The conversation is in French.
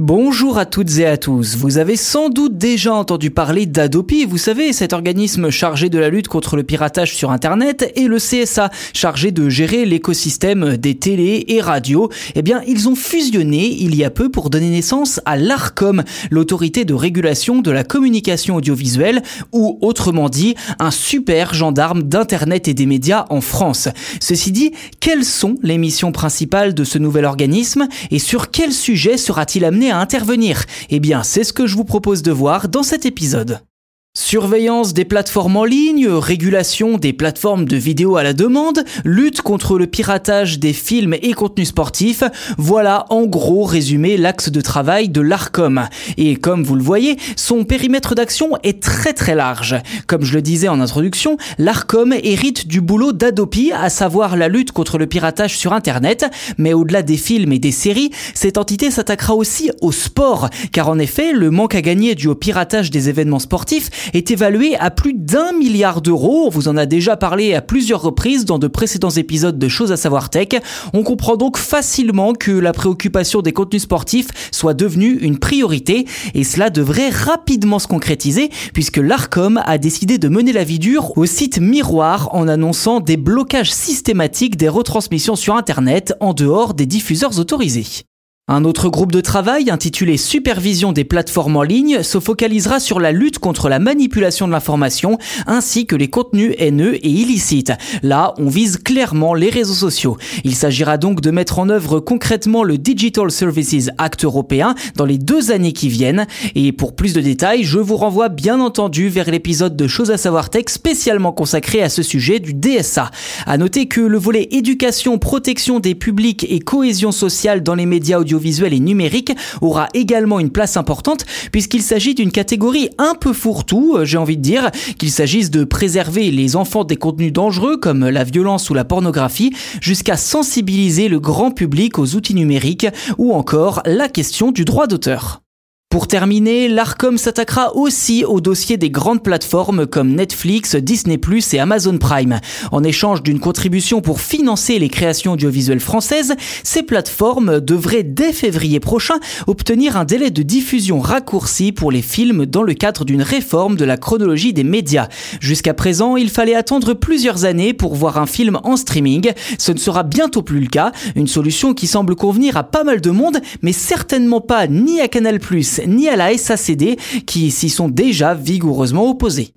Bonjour à toutes et à tous. Vous avez sans doute déjà entendu parler d'Adopi, vous savez, cet organisme chargé de la lutte contre le piratage sur Internet et le CSA, chargé de gérer l'écosystème des télés et radios. Eh bien, ils ont fusionné il y a peu pour donner naissance à l'ARCOM, l'autorité de régulation de la communication audiovisuelle, ou autrement dit, un super gendarme d'Internet et des médias en France. Ceci dit, quelles sont les missions principales de ce nouvel organisme et sur quel sujet sera-t-il amené à intervenir Eh bien, c'est ce que je vous propose de voir dans cet épisode. Surveillance des plateformes en ligne, régulation des plateformes de vidéos à la demande, lutte contre le piratage des films et contenus sportifs, voilà en gros résumé l'axe de travail de l'ARCOM. Et comme vous le voyez, son périmètre d'action est très très large. Comme je le disais en introduction, l'ARCOM hérite du boulot d'Adopi, à savoir la lutte contre le piratage sur Internet, mais au-delà des films et des séries, cette entité s'attaquera aussi au sport, car en effet, le manque à gagner dû au piratage des événements sportifs est évalué à plus d'un milliard d'euros. On vous en a déjà parlé à plusieurs reprises dans de précédents épisodes de Choses à savoir tech. On comprend donc facilement que la préoccupation des contenus sportifs soit devenue une priorité et cela devrait rapidement se concrétiser puisque l'ARCOM a décidé de mener la vie dure au site Miroir en annonçant des blocages systématiques des retransmissions sur Internet en dehors des diffuseurs autorisés. Un autre groupe de travail intitulé Supervision des plateformes en ligne se focalisera sur la lutte contre la manipulation de l'information ainsi que les contenus haineux et illicites. Là, on vise clairement les réseaux sociaux. Il s'agira donc de mettre en œuvre concrètement le Digital Services Act européen dans les deux années qui viennent. Et pour plus de détails, je vous renvoie bien entendu vers l'épisode de Choses à savoir tech spécialement consacré à ce sujet du DSA. À noter que le volet éducation, protection des publics et cohésion sociale dans les médias audio visuel et numérique aura également une place importante puisqu'il s'agit d'une catégorie un peu fourre-tout, euh, j'ai envie de dire, qu'il s'agisse de préserver les enfants des contenus dangereux comme la violence ou la pornographie, jusqu'à sensibiliser le grand public aux outils numériques ou encore la question du droit d'auteur. Pour terminer, l'ARCOM s'attaquera aussi au dossier des grandes plateformes comme Netflix, Disney ⁇ et Amazon Prime. En échange d'une contribution pour financer les créations audiovisuelles françaises, ces plateformes devraient dès février prochain obtenir un délai de diffusion raccourci pour les films dans le cadre d'une réforme de la chronologie des médias. Jusqu'à présent, il fallait attendre plusieurs années pour voir un film en streaming. Ce ne sera bientôt plus le cas, une solution qui semble convenir à pas mal de monde, mais certainement pas ni à Canal+, ni à la SACD qui s'y sont déjà vigoureusement opposés.